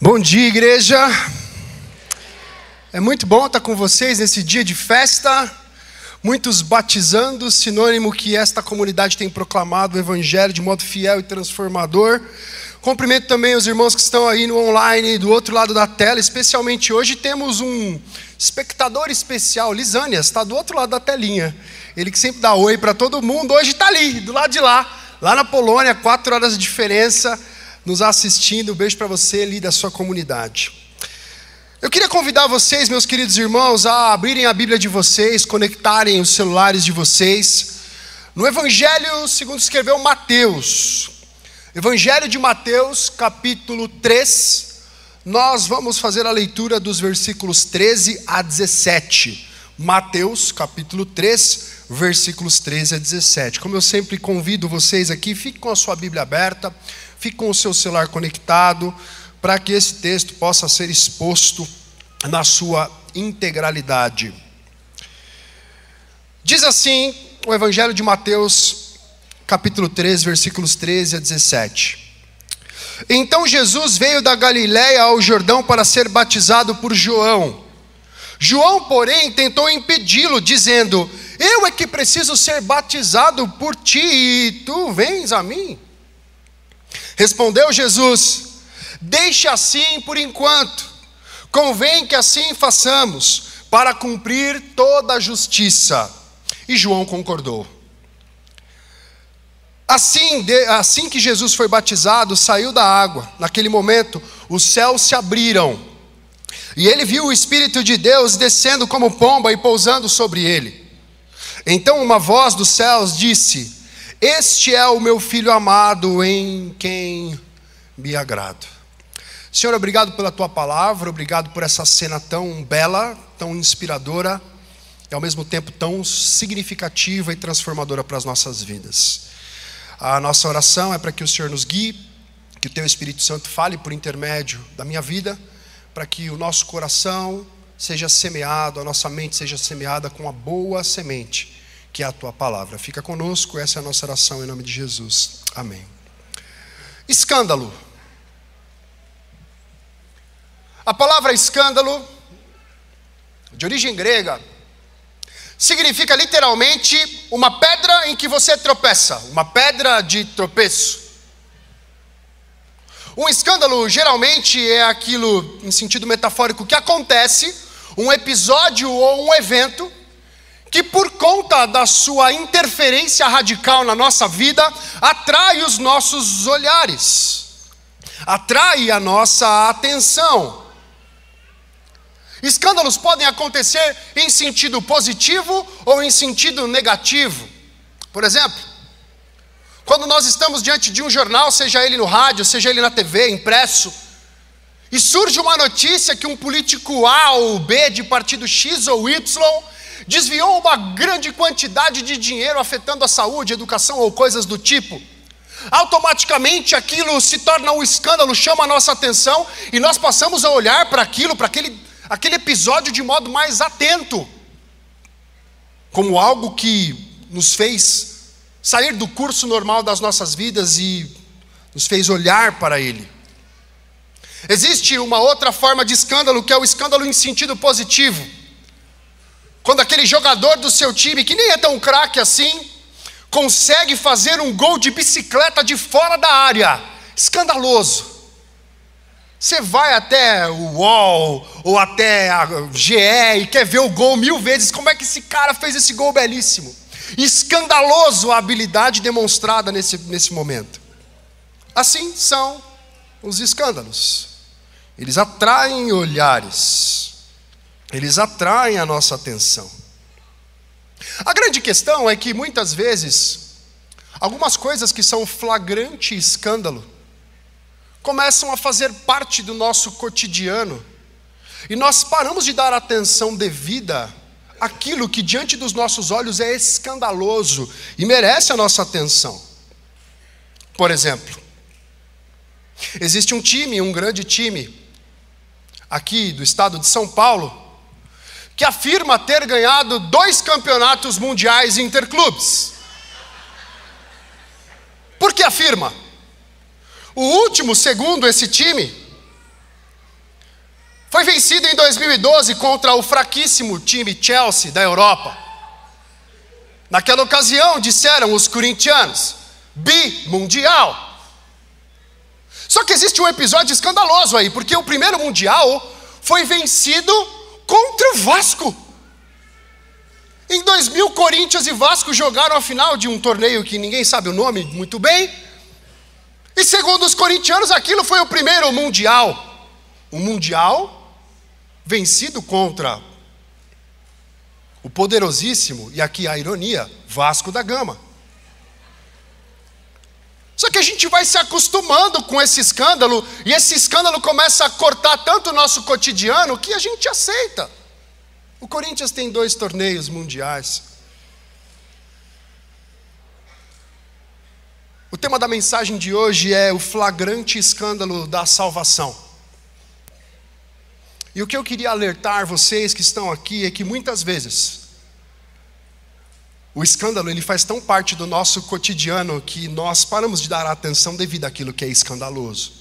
Bom dia, igreja. É muito bom estar com vocês nesse dia de festa. Muitos batizando, sinônimo que esta comunidade tem proclamado o Evangelho de modo fiel e transformador. Cumprimento também os irmãos que estão aí no online, do outro lado da tela, especialmente hoje temos um espectador especial, Lisânia, está do outro lado da telinha. Ele que sempre dá oi para todo mundo, hoje está ali, do lado de lá, lá na Polônia, quatro horas de diferença nos assistindo. Um beijo para você ali da sua comunidade. Eu queria convidar vocês, meus queridos irmãos, a abrirem a Bíblia de vocês, conectarem os celulares de vocês. No Evangelho, segundo escreveu Mateus, Evangelho de Mateus, capítulo 3, nós vamos fazer a leitura dos versículos 13 a 17. Mateus, capítulo 3, versículos 13 a 17. Como eu sempre convido vocês aqui, fique com a sua Bíblia aberta. Fique com o seu celular conectado para que esse texto possa ser exposto na sua integralidade. Diz assim o Evangelho de Mateus, capítulo 3, versículos 13 a 17. Então Jesus veio da Galiléia ao Jordão para ser batizado por João. João, porém, tentou impedi-lo, dizendo: Eu é que preciso ser batizado por ti, e tu vens a mim? Respondeu Jesus: Deixe assim por enquanto, convém que assim façamos, para cumprir toda a justiça. E João concordou. Assim, assim que Jesus foi batizado, saiu da água. Naquele momento, os céus se abriram. E ele viu o Espírito de Deus descendo como pomba e pousando sobre ele. Então uma voz dos céus disse: este é o meu filho amado em quem me agrado. Senhor, obrigado pela tua palavra, obrigado por essa cena tão bela, tão inspiradora e ao mesmo tempo tão significativa e transformadora para as nossas vidas. A nossa oração é para que o Senhor nos guie, que o teu Espírito Santo fale por intermédio da minha vida, para que o nosso coração seja semeado, a nossa mente seja semeada com a boa semente que é a tua palavra. Fica conosco, essa é a nossa oração em nome de Jesus. Amém. Escândalo. A palavra escândalo, de origem grega, significa literalmente uma pedra em que você tropeça, uma pedra de tropeço. Um escândalo geralmente é aquilo, em sentido metafórico, que acontece, um episódio ou um evento que por conta da sua interferência radical na nossa vida, atrai os nossos olhares, atrai a nossa atenção. Escândalos podem acontecer em sentido positivo ou em sentido negativo. Por exemplo, quando nós estamos diante de um jornal, seja ele no rádio, seja ele na TV, impresso, e surge uma notícia que um político A ou B de partido X ou Y desviou uma grande quantidade de dinheiro afetando a saúde, educação ou coisas do tipo, automaticamente aquilo se torna um escândalo, chama a nossa atenção e nós passamos a olhar para aquilo, para aquele, aquele episódio de modo mais atento, como algo que nos fez sair do curso normal das nossas vidas e nos fez olhar para ele. Existe uma outra forma de escândalo que é o escândalo em sentido positivo. Quando aquele jogador do seu time, que nem é tão craque assim, consegue fazer um gol de bicicleta de fora da área, escandaloso. Você vai até o UOL ou até a GE e quer ver o gol mil vezes. Como é que esse cara fez esse gol belíssimo? Escandaloso a habilidade demonstrada nesse, nesse momento. Assim são os escândalos. Eles atraem olhares eles atraem a nossa atenção. A grande questão é que muitas vezes, algumas coisas que são flagrante escândalo, começam a fazer parte do nosso cotidiano, e nós paramos de dar atenção devida àquilo que diante dos nossos olhos é escandaloso e merece a nossa atenção. Por exemplo, existe um time, um grande time, aqui do estado de São Paulo, que afirma ter ganhado dois campeonatos mundiais interclubes. Por que afirma? O último, segundo esse time, Foi vencido em 2012 contra o fraquíssimo time Chelsea da Europa. Naquela ocasião, disseram os corintianos, bimundial. Só que existe um episódio escandaloso aí, porque o primeiro mundial foi vencido contra o Vasco. Em 2000, Corinthians e Vasco jogaram a final de um torneio que ninguém sabe o nome muito bem. E segundo os corintianos, aquilo foi o primeiro mundial. Um mundial vencido contra o poderosíssimo, e aqui a ironia, Vasco da Gama. Só que a gente vai se acostumando com esse escândalo, e esse escândalo começa a cortar tanto o nosso cotidiano que a gente aceita. O Corinthians tem dois torneios mundiais. O tema da mensagem de hoje é o flagrante escândalo da salvação. E o que eu queria alertar vocês que estão aqui é que muitas vezes o escândalo ele faz tão parte do nosso cotidiano que nós paramos de dar atenção devido àquilo que é escandaloso.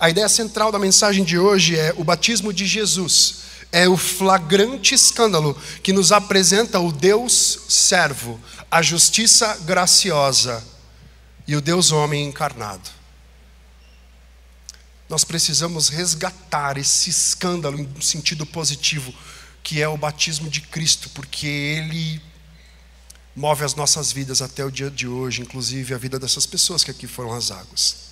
A ideia central da mensagem de hoje é o batismo de Jesus. É o flagrante escândalo que nos apresenta o Deus servo, a justiça graciosa e o Deus homem encarnado. Nós precisamos resgatar esse escândalo em sentido positivo, que é o batismo de Cristo, porque ele move as nossas vidas até o dia de hoje, inclusive a vida dessas pessoas que aqui foram as águas.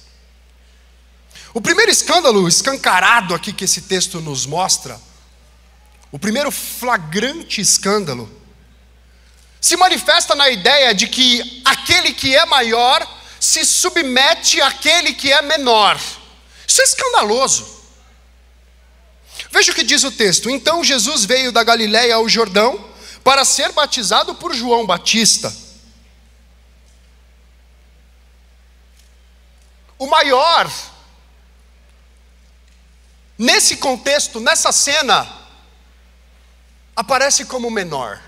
O primeiro escândalo escancarado aqui que esse texto nos mostra, o primeiro flagrante escândalo, se manifesta na ideia de que aquele que é maior se submete àquele que é menor. Isso é escandaloso. Veja o que diz o texto. Então Jesus veio da Galiléia ao Jordão para ser batizado por João Batista. O maior nesse contexto, nessa cena, aparece como menor.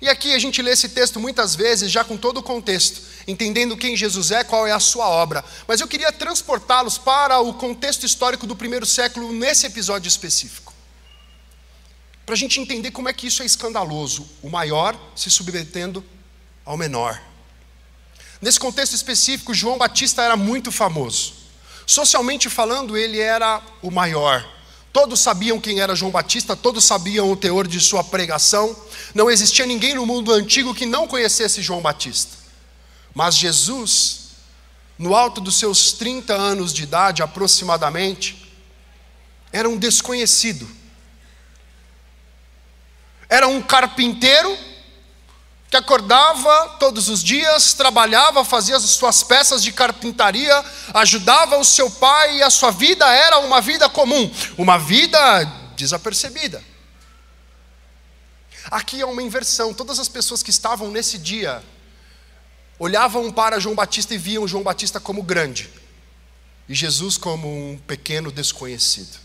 E aqui a gente lê esse texto muitas vezes, já com todo o contexto, entendendo quem Jesus é, qual é a sua obra. Mas eu queria transportá-los para o contexto histórico do primeiro século nesse episódio específico. Para a gente entender como é que isso é escandaloso, o maior se submetendo ao menor. Nesse contexto específico, João Batista era muito famoso. Socialmente falando, ele era o maior. Todos sabiam quem era João Batista, todos sabiam o teor de sua pregação. Não existia ninguém no mundo antigo que não conhecesse João Batista. Mas Jesus, no alto dos seus 30 anos de idade aproximadamente, era um desconhecido. Era um carpinteiro que acordava todos os dias, trabalhava, fazia as suas peças de carpintaria, ajudava o seu pai e a sua vida era uma vida comum, uma vida desapercebida. Aqui é uma inversão. Todas as pessoas que estavam nesse dia olhavam para João Batista e viam João Batista como grande e Jesus como um pequeno desconhecido.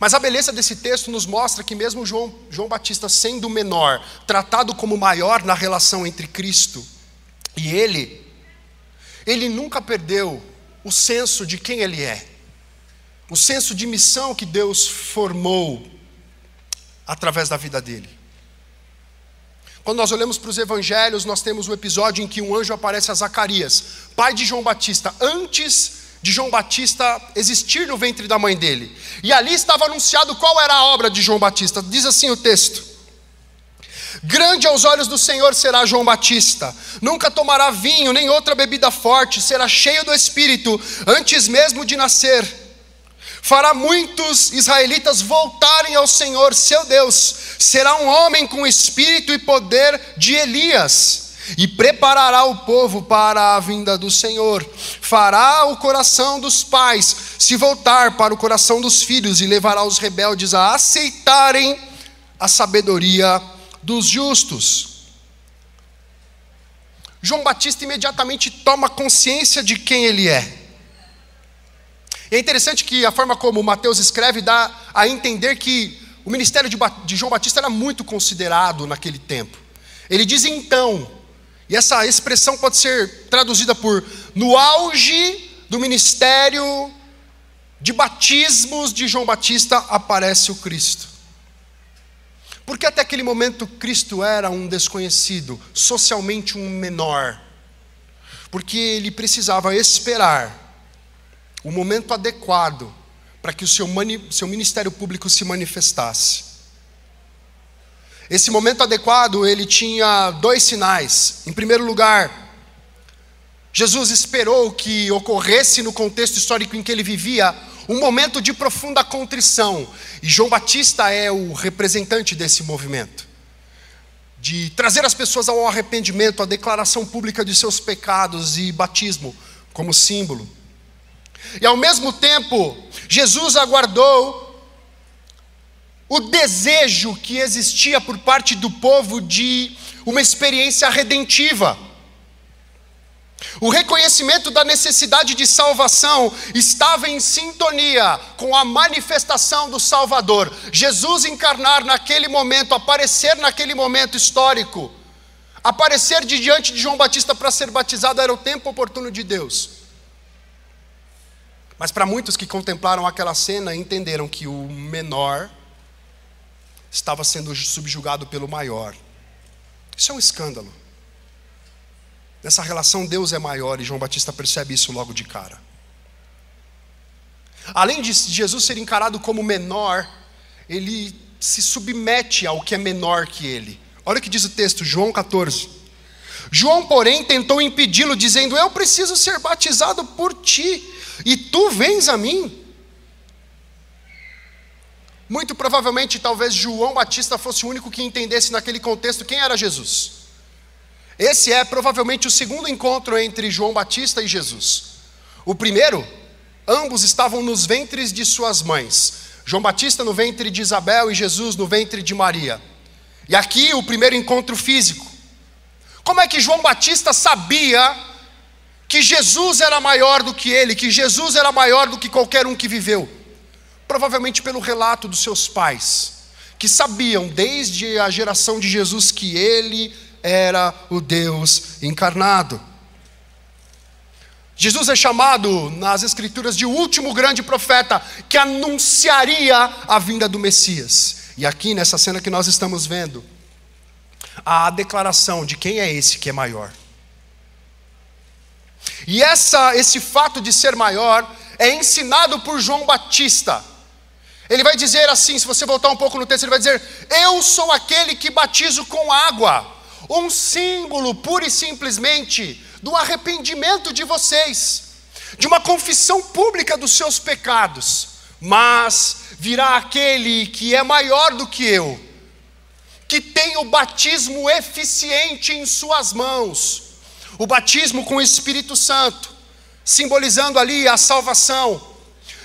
Mas a beleza desse texto nos mostra que, mesmo João, João Batista sendo menor, tratado como maior na relação entre Cristo e ele, ele nunca perdeu o senso de quem ele é, o senso de missão que Deus formou através da vida dele. Quando nós olhamos para os evangelhos, nós temos um episódio em que um anjo aparece a Zacarias, pai de João Batista, antes de João Batista existir no ventre da mãe dele. E ali estava anunciado qual era a obra de João Batista. Diz assim o texto: Grande aos olhos do Senhor será João Batista, nunca tomará vinho nem outra bebida forte, será cheio do espírito antes mesmo de nascer. Fará muitos israelitas voltarem ao Senhor, seu Deus. Será um homem com espírito e poder de Elias e preparará o povo para a vinda do Senhor. Fará o coração dos pais se voltar para o coração dos filhos e levará os rebeldes a aceitarem a sabedoria dos justos. João Batista imediatamente toma consciência de quem ele é. É interessante que a forma como Mateus escreve dá a entender que o ministério de João Batista era muito considerado naquele tempo. Ele diz então, e essa expressão pode ser traduzida por no auge do ministério de batismos de João Batista aparece o Cristo. Porque até aquele momento Cristo era um desconhecido, socialmente um menor. Porque ele precisava esperar o momento adequado para que o seu, seu ministério público se manifestasse. Esse momento adequado, ele tinha dois sinais. Em primeiro lugar, Jesus esperou que ocorresse no contexto histórico em que ele vivia um momento de profunda contrição. E João Batista é o representante desse movimento. De trazer as pessoas ao arrependimento, à declaração pública de seus pecados e batismo como símbolo. E ao mesmo tempo, Jesus aguardou o desejo que existia por parte do povo de uma experiência redentiva. O reconhecimento da necessidade de salvação estava em sintonia com a manifestação do Salvador. Jesus encarnar naquele momento, aparecer naquele momento histórico, aparecer de diante de João Batista para ser batizado era o tempo oportuno de Deus. Mas para muitos que contemplaram aquela cena, entenderam que o menor estava sendo subjugado pelo maior. Isso é um escândalo. Nessa relação, Deus é maior e João Batista percebe isso logo de cara. Além de Jesus ser encarado como menor, ele se submete ao que é menor que ele. Olha o que diz o texto, João 14. João, porém, tentou impedi-lo, dizendo: Eu preciso ser batizado por ti, e tu vens a mim. Muito provavelmente, talvez João Batista fosse o único que entendesse naquele contexto quem era Jesus. Esse é provavelmente o segundo encontro entre João Batista e Jesus. O primeiro, ambos estavam nos ventres de suas mães. João Batista no ventre de Isabel e Jesus no ventre de Maria. E aqui o primeiro encontro físico. Como é que João Batista sabia que Jesus era maior do que ele, que Jesus era maior do que qualquer um que viveu? Provavelmente pelo relato dos seus pais, que sabiam desde a geração de Jesus que ele era o Deus encarnado. Jesus é chamado nas Escrituras de o último grande profeta que anunciaria a vinda do Messias. E aqui nessa cena que nós estamos vendo, a declaração de quem é esse que é maior. E essa, esse fato de ser maior é ensinado por João Batista. Ele vai dizer assim, se você voltar um pouco no texto, ele vai dizer: Eu sou aquele que batizo com água um símbolo pura e simplesmente do arrependimento de vocês, de uma confissão pública dos seus pecados. Mas virá aquele que é maior do que eu, que tem o batismo eficiente em suas mãos, o batismo com o Espírito Santo, simbolizando ali a salvação,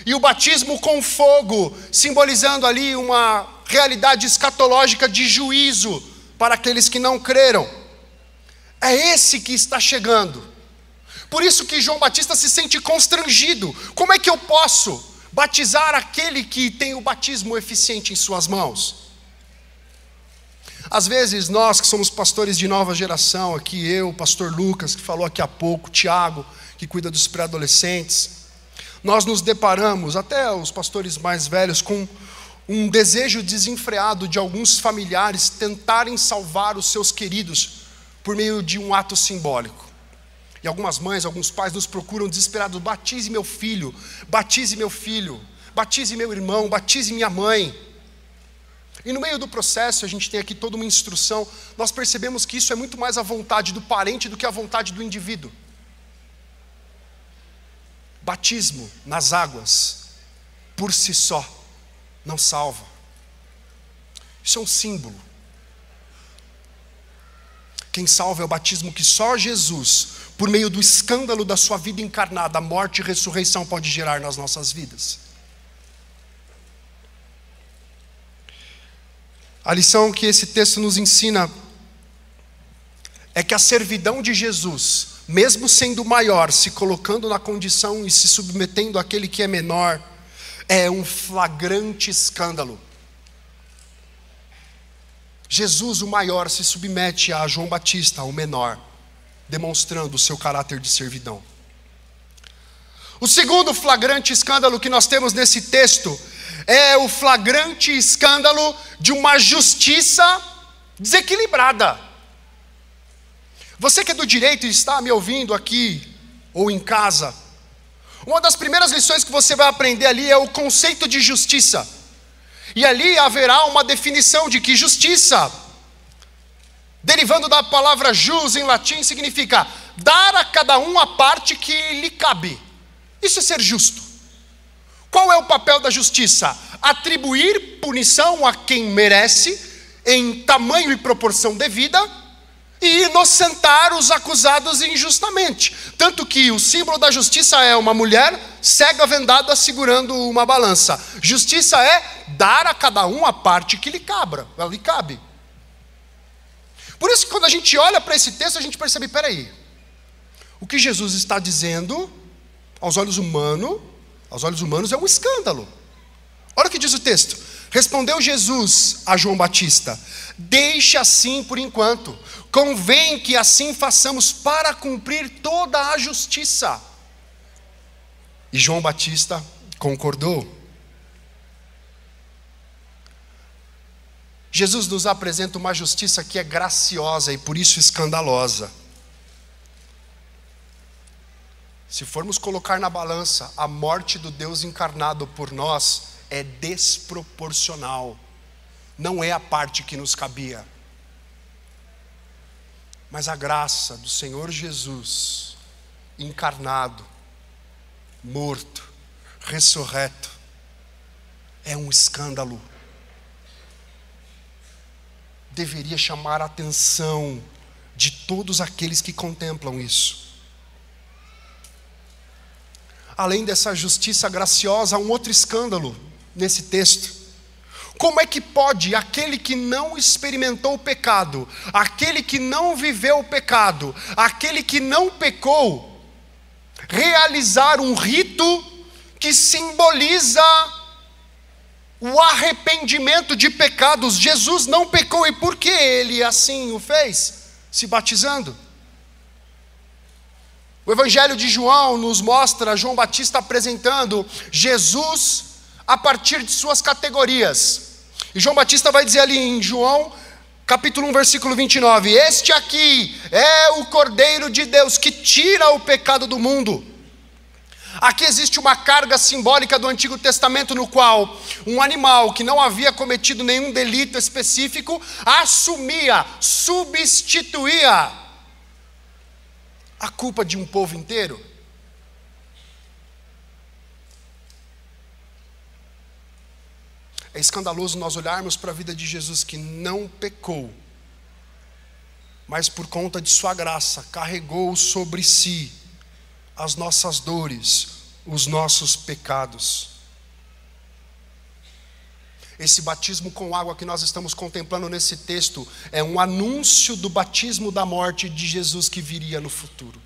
e o batismo com fogo, simbolizando ali uma realidade escatológica de juízo para aqueles que não creram. É esse que está chegando. Por isso que João Batista se sente constrangido. Como é que eu posso batizar aquele que tem o batismo eficiente em suas mãos? Às vezes, nós que somos pastores de nova geração, aqui eu, o pastor Lucas, que falou aqui há pouco, Tiago, que cuida dos pré-adolescentes, nós nos deparamos, até os pastores mais velhos, com um desejo desenfreado de alguns familiares tentarem salvar os seus queridos por meio de um ato simbólico. E algumas mães, alguns pais nos procuram desesperados: batize meu filho, batize meu filho, batize meu irmão, batize minha mãe. E no meio do processo, a gente tem aqui toda uma instrução, nós percebemos que isso é muito mais a vontade do parente do que a vontade do indivíduo. Batismo nas águas, por si só, não salva. Isso é um símbolo. Quem salva é o batismo que só Jesus, por meio do escândalo da sua vida encarnada, morte e ressurreição, pode gerar nas nossas vidas. A lição que esse texto nos ensina é que a servidão de Jesus, mesmo sendo maior, se colocando na condição e se submetendo àquele que é menor, é um flagrante escândalo. Jesus, o maior, se submete a João Batista, o menor, demonstrando o seu caráter de servidão. O segundo flagrante escândalo que nós temos nesse texto é o flagrante escândalo de uma justiça desequilibrada. Você que é do direito e está me ouvindo aqui ou em casa, uma das primeiras lições que você vai aprender ali é o conceito de justiça. E ali haverá uma definição de que justiça, derivando da palavra jus em latim, significa dar a cada um a parte que lhe cabe. Isso é ser justo. Qual é o papel da justiça? Atribuir punição a quem merece, em tamanho e proporção devida, e inocentar os acusados injustamente. Tanto que o símbolo da justiça é uma mulher cega vendada segurando uma balança. Justiça é dar a cada um a parte que lhe cabra, lhe cabe. Por isso que quando a gente olha para esse texto, a gente percebe, peraí, o que Jesus está dizendo, aos olhos humanos, aos olhos humanos é um escândalo. Olha o que diz o texto. Respondeu Jesus a João Batista: Deixe assim por enquanto, convém que assim façamos para cumprir toda a justiça. E João Batista concordou. Jesus nos apresenta uma justiça que é graciosa e por isso escandalosa. Se formos colocar na balança a morte do Deus encarnado por nós, é desproporcional, não é a parte que nos cabia. Mas a graça do Senhor Jesus, encarnado, morto, ressurreto, é um escândalo. Deveria chamar a atenção de todos aqueles que contemplam isso. Além dessa justiça graciosa, há um outro escândalo nesse texto. Como é que pode aquele que não experimentou o pecado, aquele que não viveu o pecado, aquele que não pecou, realizar um rito que simboliza o arrependimento de pecados? Jesus não pecou e por que ele assim o fez? Se batizando. O Evangelho de João nos mostra João Batista apresentando Jesus a partir de suas categorias. E João Batista vai dizer ali em João, capítulo 1, versículo 29: Este aqui é o Cordeiro de Deus que tira o pecado do mundo. Aqui existe uma carga simbólica do Antigo Testamento, no qual um animal que não havia cometido nenhum delito específico assumia, substituía a culpa de um povo inteiro. É escandaloso nós olharmos para a vida de Jesus que não pecou, mas por conta de Sua graça carregou sobre si as nossas dores, os nossos pecados. Esse batismo com água que nós estamos contemplando nesse texto é um anúncio do batismo da morte de Jesus que viria no futuro.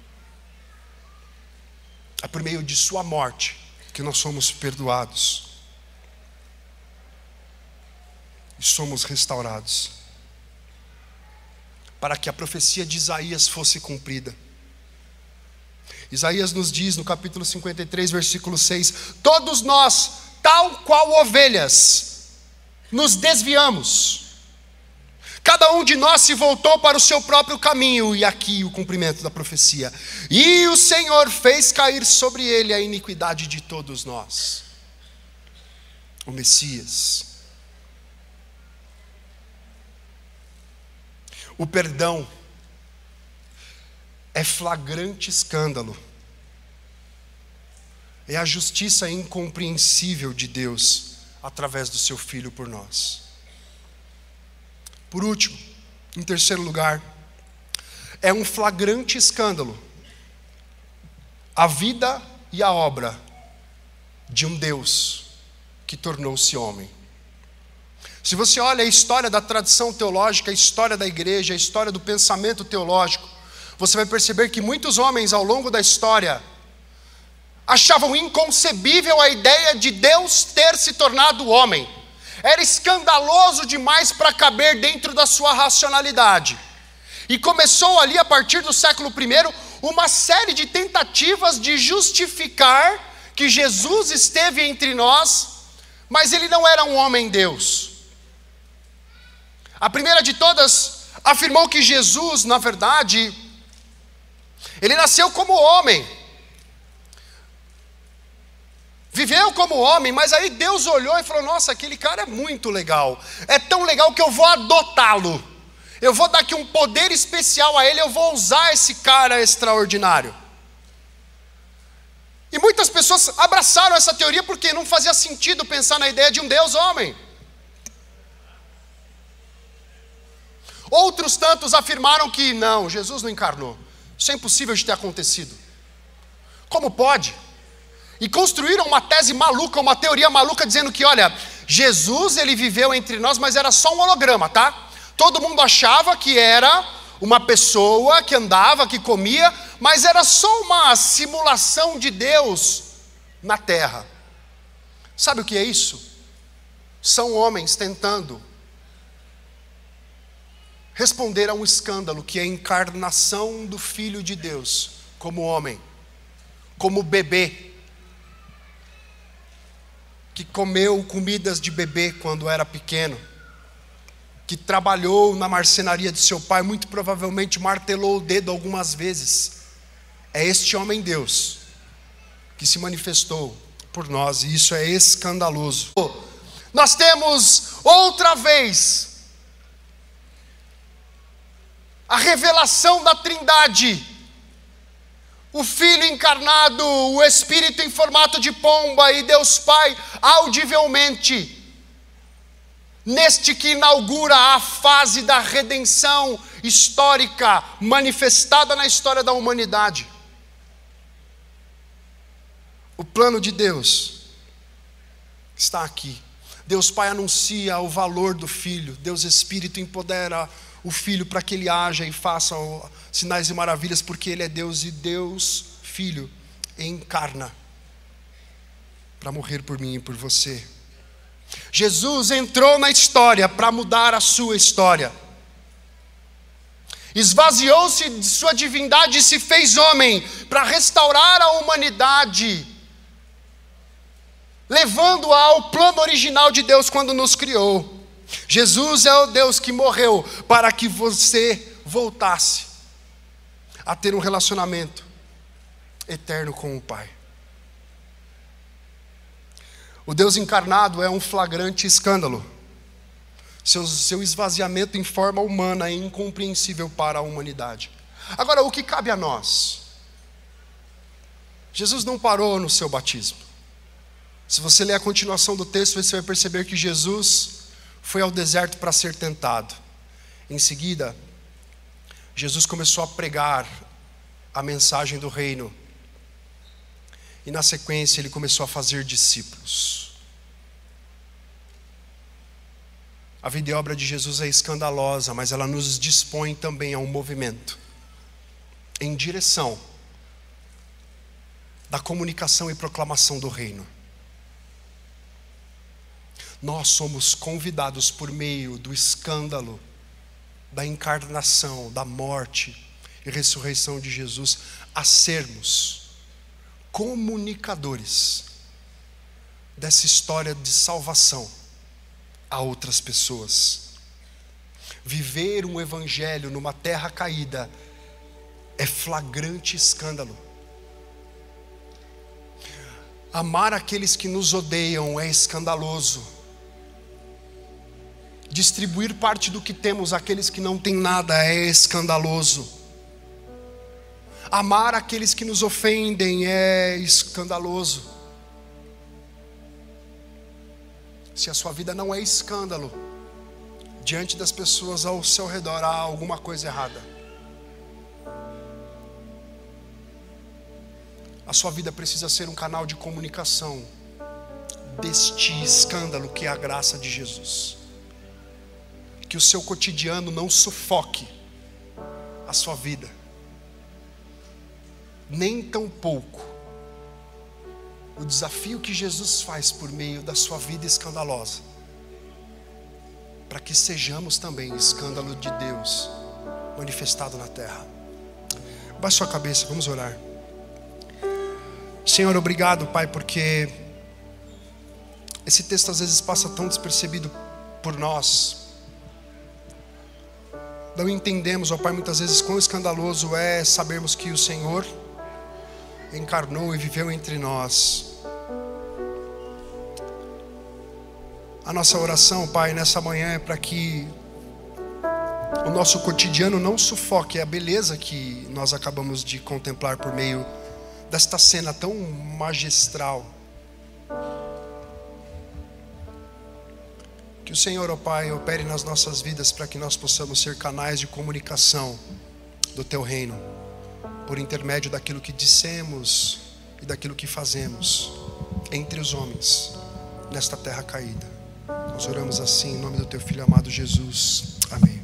É por meio de Sua morte que nós somos perdoados e somos restaurados. Para que a profecia de Isaías fosse cumprida. Isaías nos diz no capítulo 53, versículo 6: Todos nós, tal qual ovelhas, nos desviamos. Cada um de nós se voltou para o seu próprio caminho, e aqui o cumprimento da profecia. E o Senhor fez cair sobre ele a iniquidade de todos nós. O Messias. O perdão é flagrante escândalo. É a justiça incompreensível de Deus através do seu filho por nós. Por último, em terceiro lugar, é um flagrante escândalo a vida e a obra de um Deus que tornou-se homem. Se você olha a história da tradição teológica, a história da igreja, a história do pensamento teológico, você vai perceber que muitos homens ao longo da história achavam inconcebível a ideia de Deus ter se tornado homem. Era escandaloso demais para caber dentro da sua racionalidade. E começou ali a partir do século I uma série de tentativas de justificar que Jesus esteve entre nós, mas ele não era um homem-deus. A primeira de todas afirmou que Jesus, na verdade, ele nasceu como homem. Viveu como homem, mas aí Deus olhou e falou: Nossa, aquele cara é muito legal. É tão legal que eu vou adotá-lo. Eu vou dar aqui um poder especial a ele, eu vou usar esse cara extraordinário. E muitas pessoas abraçaram essa teoria porque não fazia sentido pensar na ideia de um Deus homem. Outros tantos afirmaram que não, Jesus não encarnou. Isso é impossível de ter acontecido. Como pode? E construíram uma tese maluca, uma teoria maluca dizendo que, olha, Jesus ele viveu entre nós, mas era só um holograma, tá? Todo mundo achava que era uma pessoa que andava, que comia, mas era só uma simulação de Deus na terra. Sabe o que é isso? São homens tentando responder a um escândalo que é a encarnação do Filho de Deus como homem, como bebê, que comeu comidas de bebê quando era pequeno, que trabalhou na marcenaria de seu pai, muito provavelmente martelou o dedo algumas vezes. É este homem Deus que se manifestou por nós, e isso é escandaloso. Nós temos outra vez a revelação da Trindade. O Filho encarnado, o Espírito em formato de pomba e Deus Pai audivelmente. Neste que inaugura a fase da redenção histórica manifestada na história da humanidade. O plano de Deus está aqui. Deus Pai anuncia o valor do Filho, Deus Espírito empodera o Filho para que ele haja e faça sinais e maravilhas, porque ele é Deus e Deus, Filho, encarna para morrer por mim e por você. Jesus entrou na história para mudar a sua história. Esvaziou-se de sua divindade e se fez homem para restaurar a humanidade, levando-a ao plano original de Deus quando nos criou. Jesus é o Deus que morreu para que você voltasse a ter um relacionamento eterno com o Pai. O Deus encarnado é um flagrante escândalo. Seu, seu esvaziamento em forma humana é incompreensível para a humanidade. Agora, o que cabe a nós? Jesus não parou no seu batismo. Se você ler a continuação do texto, você vai perceber que Jesus foi ao deserto para ser tentado. Em seguida, Jesus começou a pregar a mensagem do reino. E na sequência, ele começou a fazer discípulos. A vida e obra de Jesus é escandalosa, mas ela nos dispõe também a um movimento em direção da comunicação e proclamação do reino nós somos convidados por meio do escândalo da encarnação, da morte e ressurreição de Jesus a sermos comunicadores dessa história de salvação a outras pessoas. Viver um evangelho numa terra caída é flagrante escândalo. Amar aqueles que nos odeiam é escandaloso distribuir parte do que temos àqueles que não têm nada é escandaloso. Amar aqueles que nos ofendem é escandaloso. Se a sua vida não é escândalo, diante das pessoas ao seu redor há alguma coisa errada. A sua vida precisa ser um canal de comunicação deste escândalo que é a graça de Jesus que o seu cotidiano não sufoque a sua vida, nem tampouco o desafio que Jesus faz por meio da sua vida escandalosa, para que sejamos também escândalo de Deus manifestado na terra. Baixe sua cabeça, vamos orar. Senhor, obrigado, Pai, porque esse texto às vezes passa tão despercebido por nós. Não entendemos, ó Pai, muitas vezes quão escandaloso é sabermos que o Senhor encarnou e viveu entre nós. A nossa oração, Pai, nessa manhã é para que o nosso cotidiano não sufoque a beleza que nós acabamos de contemplar por meio desta cena tão magistral. O Senhor, ó Pai, opere nas nossas vidas para que nós possamos ser canais de comunicação do Teu reino, por intermédio daquilo que dissemos e daquilo que fazemos entre os homens nesta terra caída. Nós oramos assim em nome do Teu Filho amado Jesus. Amém.